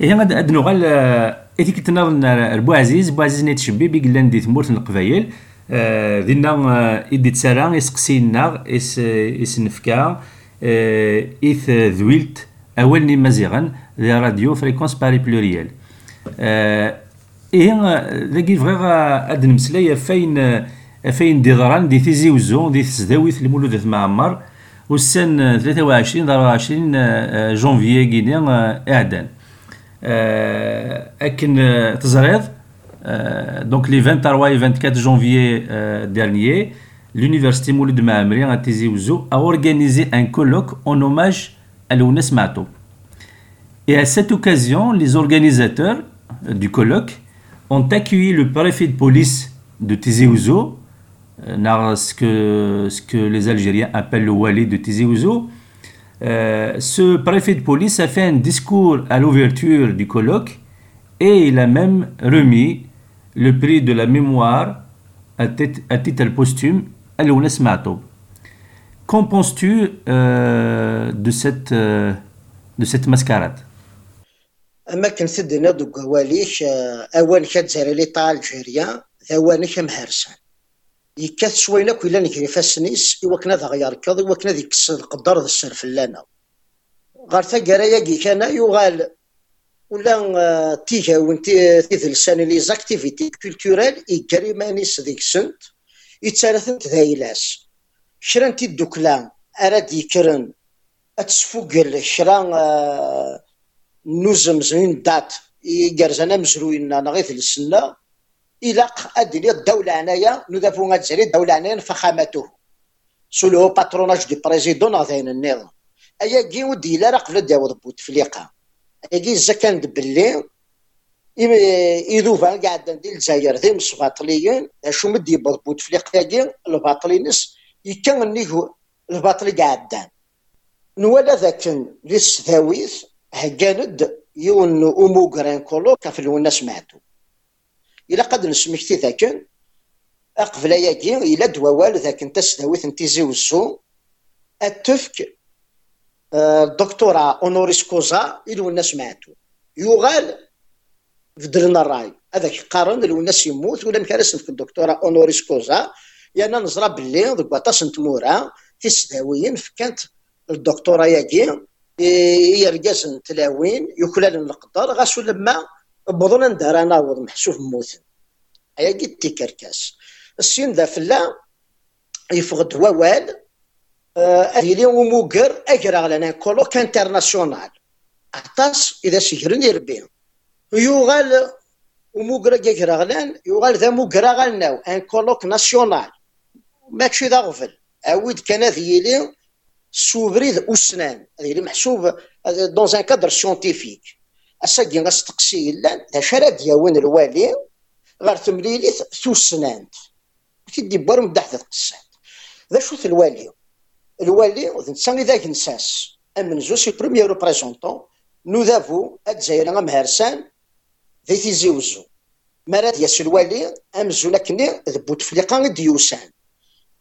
هي غاد نوغال ايتي كنت نظن بو عزيز بو عزيز نيت شبي بي قلان دي تمورت القبايل دينا ايدي تسارا يسقسينا اس إس نفكا ايث ذويلت أول ني مزيغا ذي راديو فريكونس باري بلوريال. إيه ذاكي فغيغ أد نمسلاي فين فين دي ضران دي تيزي وزون دي تسداويت المولود معمر. والسن 23 24 جونفيي كيني إعدان. اكن تزريض دونك لي 23 et 24 janvier dernier l'université Mouloud Maamri à Tizi Ouzou a organisé un colloque en hommage à Lounes Mato. Et à cette occasion, les organisateurs du colloque ont accueilli le préfet de police de Tizi Ouzou, ce que, ce que les Algériens appellent le Wali de Tizi Ouzou. Euh, ce préfet de police a fait un discours à l'ouverture du colloque et il a même remis le prix de la mémoire à, titre posthume à Lounes Matoub. Qu'en penses-tu euh, de, cette, euh, de cette mascarade اما كنسدنا دوك هواليش اوان كتزاري لي طال الجيريا ثواني مهرسان يكاث شوينا كويلا نكري فاسنيس إوا كنا ذا غيركض إوا كنا ذيك القدر ذا السرف لنا غار ثقرايا كي كان يغال ولا تيجا وانتي تيذلسان لي زاكتيفيتي كولتورال يكري مانيس ديك سنت يتسالثن تذايلاس شران تي الدوكلا أراد يكرن أتسفوق شران نوزم زين دات يقرزنا مزروين نغيث السنة إلاق أدني الدولة عنايا نذافو غتزري الدولة عنايا فخامته. سولو باتروناج دي بريزيدون غاثين النظام أيا كي ودي لا راه قبل داود بوتفليقة أيا كي زكان دبلي إذوفا قاعد ندير الجزائر ذي مصباطليين شو مدي بوتفليقة كي الباطلينس. يكن نيهو الباطلي قاعدان نوالا ذاك للسثاويث هجاند يون أمو كولو كاف إلا قد نسمكتي ذاك أقبل ياكي إلا دووال ذاك انت سداويت انتي زيوزو التفك الدكتورة آه، اونوريس كوزا الونا سمعتو يغال فدرنا الراي هذاك قارن الوناس يموت ولا مكارس في الدكتورة اونوريس كوزا يعني نزرى باللي ذوك باطاس نتمورا في السداويين فكانت الدكتورة ياكي يرقصن تلاوين يكلال القدر غاسو لما ندار أنا وض محسوف موت. هيا قلت كركاس السين ذا فلا يفقد ووال أهلي وموقر أجرى لنا كولوك انترناسيونال عطاس إذا سيجرن يربي. يوغال وموقر أجرى غلان يوغال ذا موقر غلناو أن كولوك ناسيونال ماكشي ذا غفل. أود كان ذيلي سوفريد أسنان. اللي محسوب دون ان كادر سيونتيفيك اساكي غاستقسي لأن ذا شرا دياون الوالي غير تمليليت ثوسنانت تدي بار مدح تقصات ذا شوث الوالي؟ الوالي نسان إذا كنساس. أمن زو سي بروميير ريبريزونتون نو ذافو أتزاير غمهرسان ذي تيزي وزو. مرات ياس الوالي أمزو لكني ذبو تفليقا ديوسان.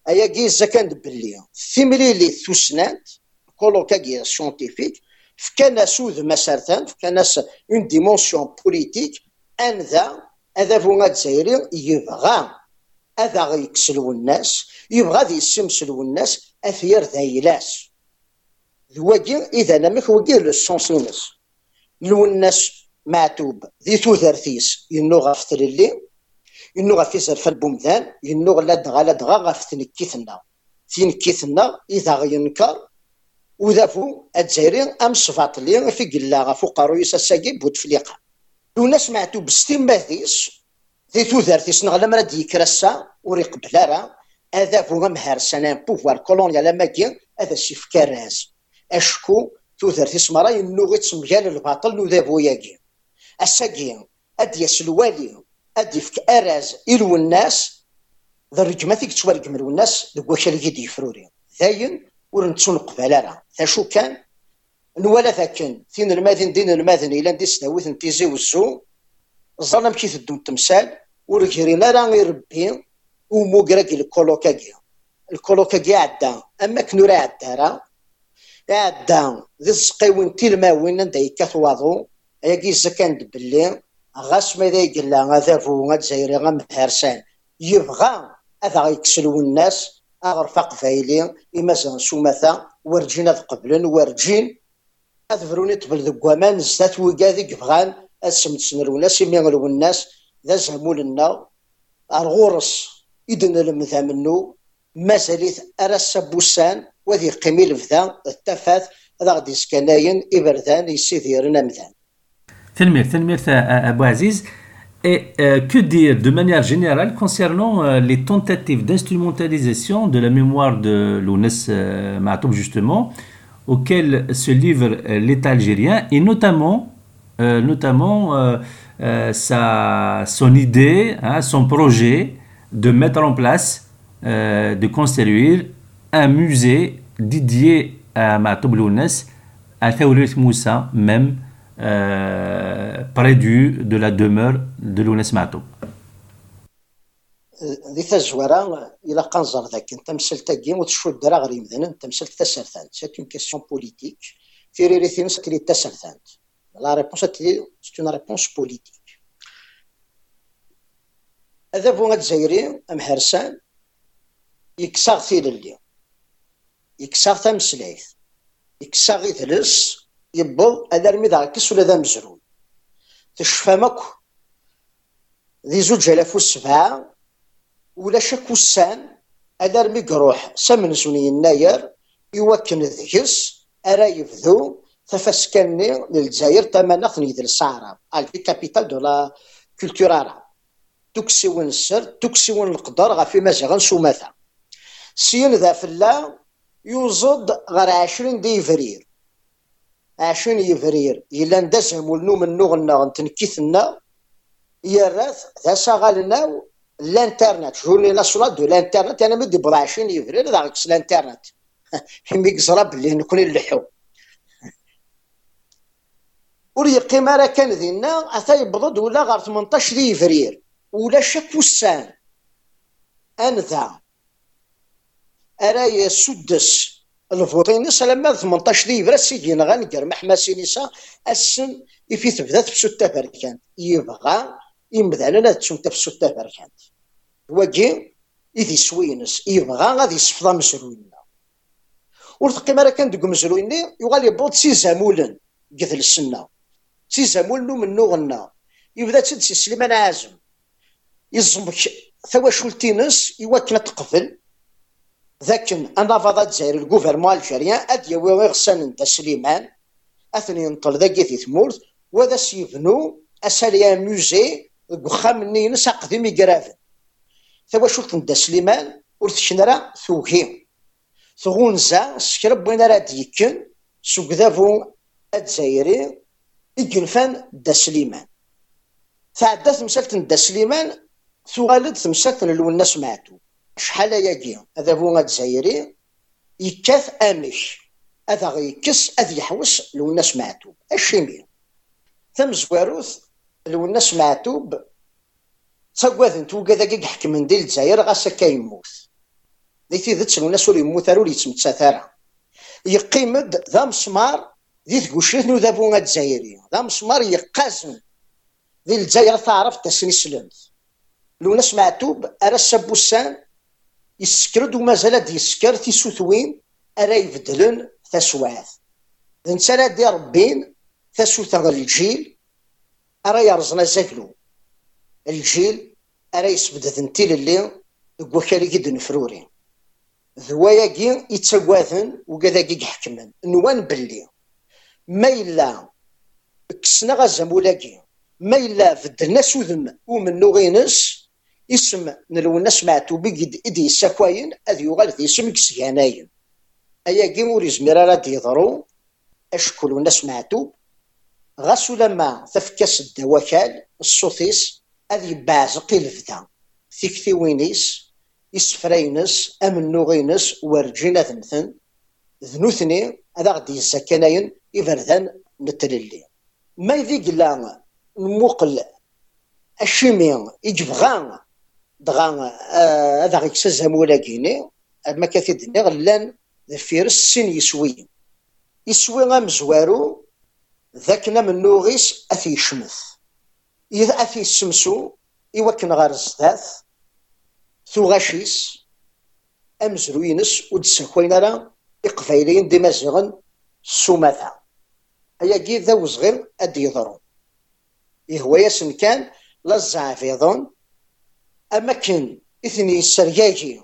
أيا كي زكان بلي ثمريلي ثوسنانت كولوكاكي سيونتيفيك. فكان سوذ مسارتان فكان اون ديمونسيون بوليتيك أن ذا هذا فونا تزايري يبغى هذا يكسلو الناس يبغى ذي يسمسلو الناس اثير ذايلاس ذواكي إذا نمك وكي لو سونس لو الناس معتوب ذي ثوثرثيس ينو غاف اللي إنو غف يسرف البومدان إنو لا دغا لا دغا غف تنكيثنا إذا غينكر وذافو الجزائري أم صفاطلي في قلا غفو قارو يساساكي بود فليقا لونا سمعتو باستنباثيس ذي تودارتيس نغلا مرا ديكرسا وريقبل راه هذا فو غمهار سنان بوفوار كولونيا كي هذا سيف كراز أشكو تودارتيس مرا إنو غيت سمجال الباطل نو ذابو ياكي الساكي أديس الوالي اديفك أراز إلو الناس ذا فيك تشوارك من الناس واش اللي يدي فروري ور نتسون قبال راه شو كان نوالا ذاكن ثين الماذن؟ دين الماذن. إلى ندي سناويث نتيزي وزو. الظلم كي تدو التمثال. ورجرينا راه يربي ومو كراكي الكولوكاكي الكولوكاكي عدا. أما كنو راه عدا راه عدا. ذي السقيوين تيلماوين ندا يكاث واضو أياكي كان بلي غاس ما قال هذا فو. غتزايري غمهرسان يبغى. هذا يكسلو الناس. اغرف قفايلي إما سومثا ورجين هذا قبلن ورجين هذا فروني تبل ذو قوامان زات وقاذي قبغان أسم تسنرو الناس يميغلو الناس ذا زهمول النا الغورس إذن المثا منو مازاليت أرس بوسان وذي قيمي الفذا التفاث هذا غادي سكناين إبردان يسيديرنا مثلا تنمير تنمير أبو عزيز Et euh, que dire de manière générale concernant euh, les tentatives d'instrumentalisation de la mémoire de Lounès euh, Matoub, justement, auxquelles se livre euh, l'État algérien, et notamment, notamment sa, son idée, hein, son projet de mettre en place, de construire un musée dédié à Matoub Lounès, à Théorit Moussa même, près du, de la demeure de Lounès Matou. ذي تزوارا إلى قنزر ذاك انت مسلت كي وتشو الدرا غير يمدن انت مسلت تسرثان سيت اون كيسيون بوليتيك في ريريثين سكري تسرثان لا ريبونس سي اون ريبونس بوليتيك هذا بو الجزائري ام حرسان يكساغ ثيل اللي يكساغ تمسلايث يكساغ يثلس يبض هذا رمي ذا كس ولا ذا مزرون تشفى ذي زوج آلاف وسبعة ولا شك وسان هذا رمي قروح سمن سوني يناير يوكن ذكس أرا يفذو تفسكني للجزائر تمانا ثنيد الصحراء. الفي كابيتال دو لا كولتور عرب توكسي وين السر توكسي وين القدر غافي مازال سوماثا سين ذا فلا يوزد غير عشرين ديفرير. عشرين يفرير. إلا ندسهم ولنو من نغنا نتنكيثنا يراث ذا شغالنا الانترنت لا صلاة دو الانترنت أنا مدي بضع عشرين يفرير. ذا غيكس الانترنت حمي قزرب اللي نكون اللحو. وري قيمة راه كان ذينا. أثا يبضد ولا غير 18 يفرير. ولا شك وسان. أنذا. أرا يسدس الفوطين سلام 18 ديفرا سيدي غنقر محماسي نسا السن في تبدا في ستة فركانت يبغى لنا تسوتا في ستة فركانت واجي إذي سوينس يبغى غادي يصفضا مسروينا ور تقيم راه كان دوك مسرويني يغال يبوط سي زامولن قتل السنة. سي زامولن من نوغنا يبدا تسد سليمان عازم. يزمك ثوا شولتينس يوكنا تقفل. ذاك أنا فضا الجزائر الجوفرمون الجزائريان اد يوي غسان انت سليمان اثني ينطل ذاك في ثمورت وذا سيبنو اساليا موزي وخام ني نسا قديم يقرافن ثوا شفت انت سليمان ور تشنرا ثوهي ثغونزا سكرب وين راه ديكن سوق ذافو الجزائري يجنفان دا سليمان تعدات مسالة دا سليمان ثغالد تمسالة الناس ياكي هذا هو الجزائري. يكاث أمش. هذا غيكس هذا يحوس لو الناس معتوب الشيمي ثم زواروث لو الناس معتوب تاكواذن توقع ذاك يحكم من ديال الجزائر غاسا كيموت ذي تيذت لو الناس ولي يموت راه ولي يتمتسا يقيمد ذا مسمار ذي تقوشيت نو ذا بونا الجزائري. ذا مسمار يقازن ذي الجزائر تعرف تسني سلمت لو يسكرد ومازال دي يسكر تيسوثوين أرا يبدلن تسوات نتا راه دي ربين غير الجيل أرا يرزنا زاكلو الجيل أرا يسبد ذنتي للي وكالي كيد نفروري ذواياكي يتسواثن وكذاكي يحكمن. نوان بلي ما إلا كسنا غزمولاكي ما إلا اسم نلونس معتوبي قد إدي السكواين أذ يغال ذي اسم كسياناين. أيا كيمور يزمر راه ديضرو أشكل الناس معتوب؟ غاسو لما تفكس الدوكال الصوتيس أذ يبازق الفدا ثيكتي وينيس يسفرينس أمن نوغينس ورجينا ثمثن ذنوثني هذا غدي يسكناين إفرذان نتللي. ما يذيق لا نموقل الشيمي يجبغان دغا آه، هذا غيكسز مولاكيني ما كثير غلان ذفير السن يسوي. يسوي غا مزوارو. ذاك من نوغيس أثي شمث إذا أثي السمسو إوكن غار الزداث ثو غاشيس أمزروينس ودسكوين راه إقفايلين دي مازغن سوماثا هيا ذا وصغير أدي يضرو. يهوى ياسن كان لزع فيضون أما كان إثني السرياجي.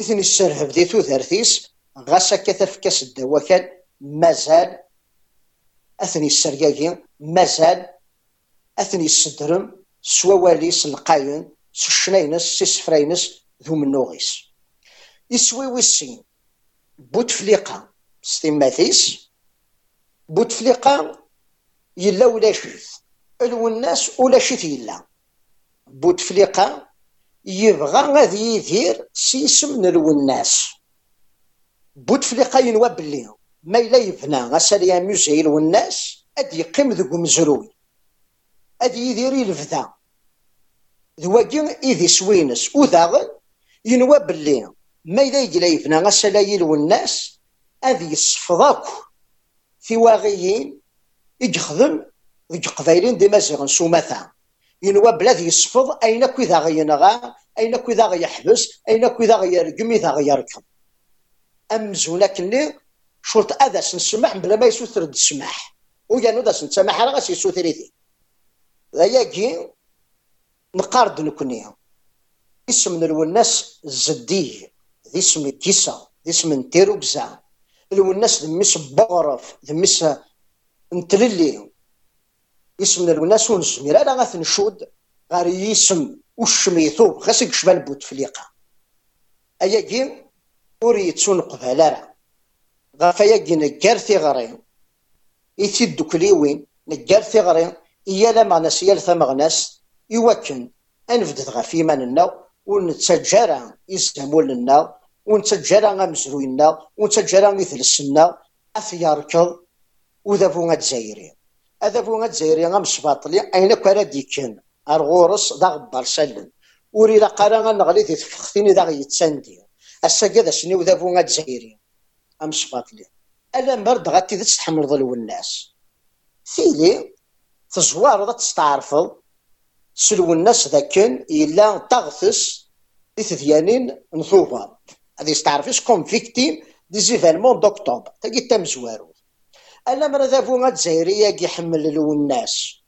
إثني السرهب دي ثوثرثيس غاسا كتفكس الدوا كان مازال. أثني السرياجي. مازال. أثني السدرم. سوا واليس القاين سشنينس سسفرينس ذو منوغيس يسوي ويسين بوتفليقة ستيماثيس بوتفليقة. يلا ولا شيث. ألو الناس ولا شيث يلا. بوتفليقة يبغى غادي يدير سيسم نلو الناس بوتفليقة ينوى بلي ما إلا يبنى غساليا ميوزي لو الناس أدي يقيم ذو مزروي أدي يدير الفدا ذواكي إذي سوينس وداغن ينوى بلي ما إذا يجي يبنى غساليا لو الناس أدي يصفضاك. في واغيين يخدم ذيك قبايلين دي مازيغن سومثا ينوى بلاد يصفض أين كذا غينغا أين كذا غيحبس أين كذا غيرقم إذا غيركب أمزونا كني شرط أذا سنسمح بلا ما يسوثر السماح. ويانو دا سنسمح راه غاس يسوثر ذا نقارد نكوني. اسم الوناس الزدي ذي اسم كيسا ذي اسم نتيروكزا. الوناس ذميس بغرف ذميس نتللي اسم الوناس ونسمير أنا غاث نشود غير يسم وشميثو خاص يكشف بوت فليقه ايا كي ور يتسون قبالا راه غافا ياكي نكار ثغرين إثي الدكليوين نكار ثغرين إيا لا مغناس إيا ثمغناس يوكن أنفدت غا في إيماننا ونتسجرا يزهمولنا ونتسجرا غمزروينا ونتسجرا مثلسنا أثياركض وذا غاد زايرين. هذا غاد زايرين غام سباطلي أين كرا ديكن؟ أرغورس دا غبار سلن وري لا قرا غنغلي تفختيني دا غيتساندي السجادة سنيو ذا غاد زايرين أم سباطلي ألا مرد غاتي تستحمل ظلو الناس ثيلي تزوار تستعرفض سلو الناس ذاكن إلا تغثس إثديانين نثوفا هذه يستعرفش كوم فيكتيم دي زيفالمون دوكتوبر تاكي تم زوارو الا مرة ذا كي يحمل لو الناس.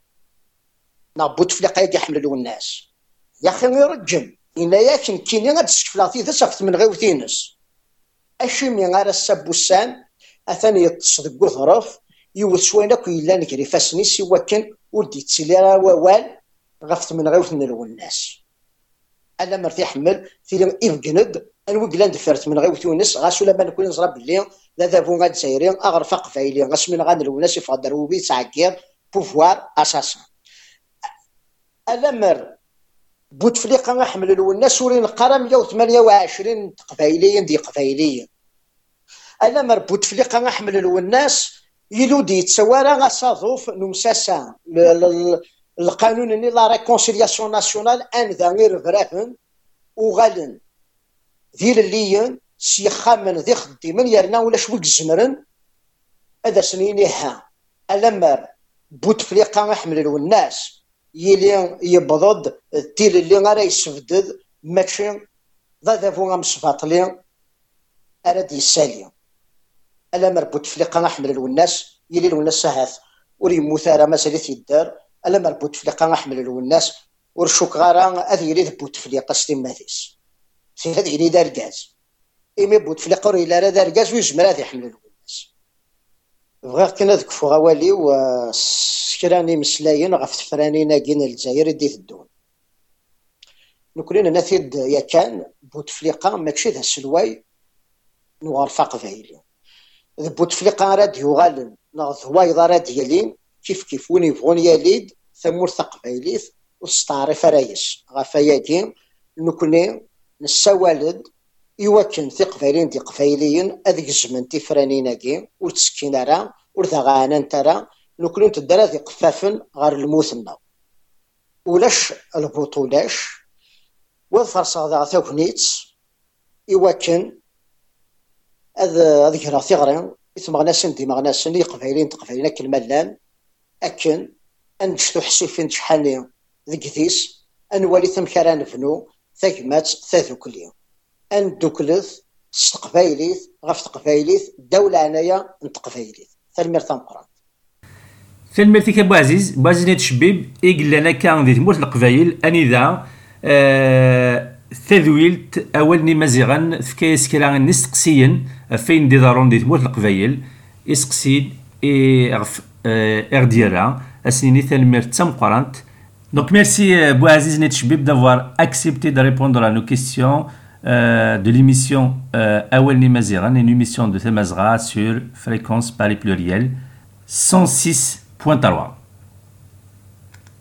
نابوت فلقا كي يحمل لو الناس. يا أخي يرجم إلا ياكن كيني غاد تسكفلاطي ذا من غيوثينس أشمي غير السبوسان أثان يتص ديك وظرف يوث شوين أكو إلا نكري فاسني سوا كان ودي تسيلي غفت من غيوث نلو الناس. أنا مرتي حمل ثيلي إفقند الوكلاند فرت من غيوث يونس غاسو لما نكون نزرب بلي. لا ذابو غاد سايرين. أغرف قفايلي غاس من غاد الناس يفضل وبي تعكير بوفوار أساسا أنا مر. بوتفليقه غنحمل الناس ورين القرا 128 قبايليا دي قبايليا أنا مر. بوتفليقه غنحمل الناس يلودي يتسوارا غصاظوف نمساسا القانون ني لا ريكونسيلياسيون ناسيونال ان ذا غير فراهن وغالن ذي الليين سيخامن ذي خديمن يرنا ولا شوك الزمرن هذا سنيني ها ألمر بوتفليقه غنحمل الناس يلي يبضض التيل اللي غير يسفدد ماشي ذا ذافو غام سباطلي أراد يسالي ألا مربوط فليقا نحمل الوناس يلي الوناس هاث ور يموت راه يدار ألا مربوط فليقا نحمل الوناس ور شوك غارا أذ يلي ذبوت فليقا ستيماتيس في هذا دار كاز إمي بوت فليقا إلا راه دار كاز ويجمر هذا يحمل الوناس. بغيت كنا ذك فوغاوالي و كراني مسلاين غف تفرانينا كين الجزائر دي الدون نكون نثيد كان بوتفليقة ماكشي ذا السلواي نغرفا قبايلي بوتفليقة راد يغالن نغ ثوايض راد يلين كيف كيف وين يبغون يليد ثمور قبايليث وستعرف رايس غفا ياكين نكوني نسوالد يوكن في قبايلين دي قبايليين أذيك الزمن تفرانينا كي وتسكين راه ورثا غانا ترى نكون تدرا ذي قفافن غير الموثنا ولاش البطولاش؟ وفرصة ذا ثوكنيت إواكن هذا ذكرى ثغرين مغناسن دي مغناسن يقبايلين تقبايلين أكل ملان أكن أنجتو حسيفين شحالي ذكثيس أنوالي ثم كرا نفنو ثقمات ثاثوكلي أندوكلث ستقبايليث غف تقبايليث دولة عنايا نتقبايليث ثالمير ثمقران ثالميرتي ابو عزيز بو عزيز نيت شبيب إقلانا كان ذي تموت القبايل أنذا آه تذويلت أولني مزيغا فكايس كرا نستقسيا فين دي دارون دي تموت القبايل إسقسيد إي غف إغ ديالها Merci euh, Bouaziz Netchbib d'avoir accepté de répondre à nos questions euh, de l'émission euh, Awel Nimaziran, une émission de Temazra sur fréquence pluriel 106.3.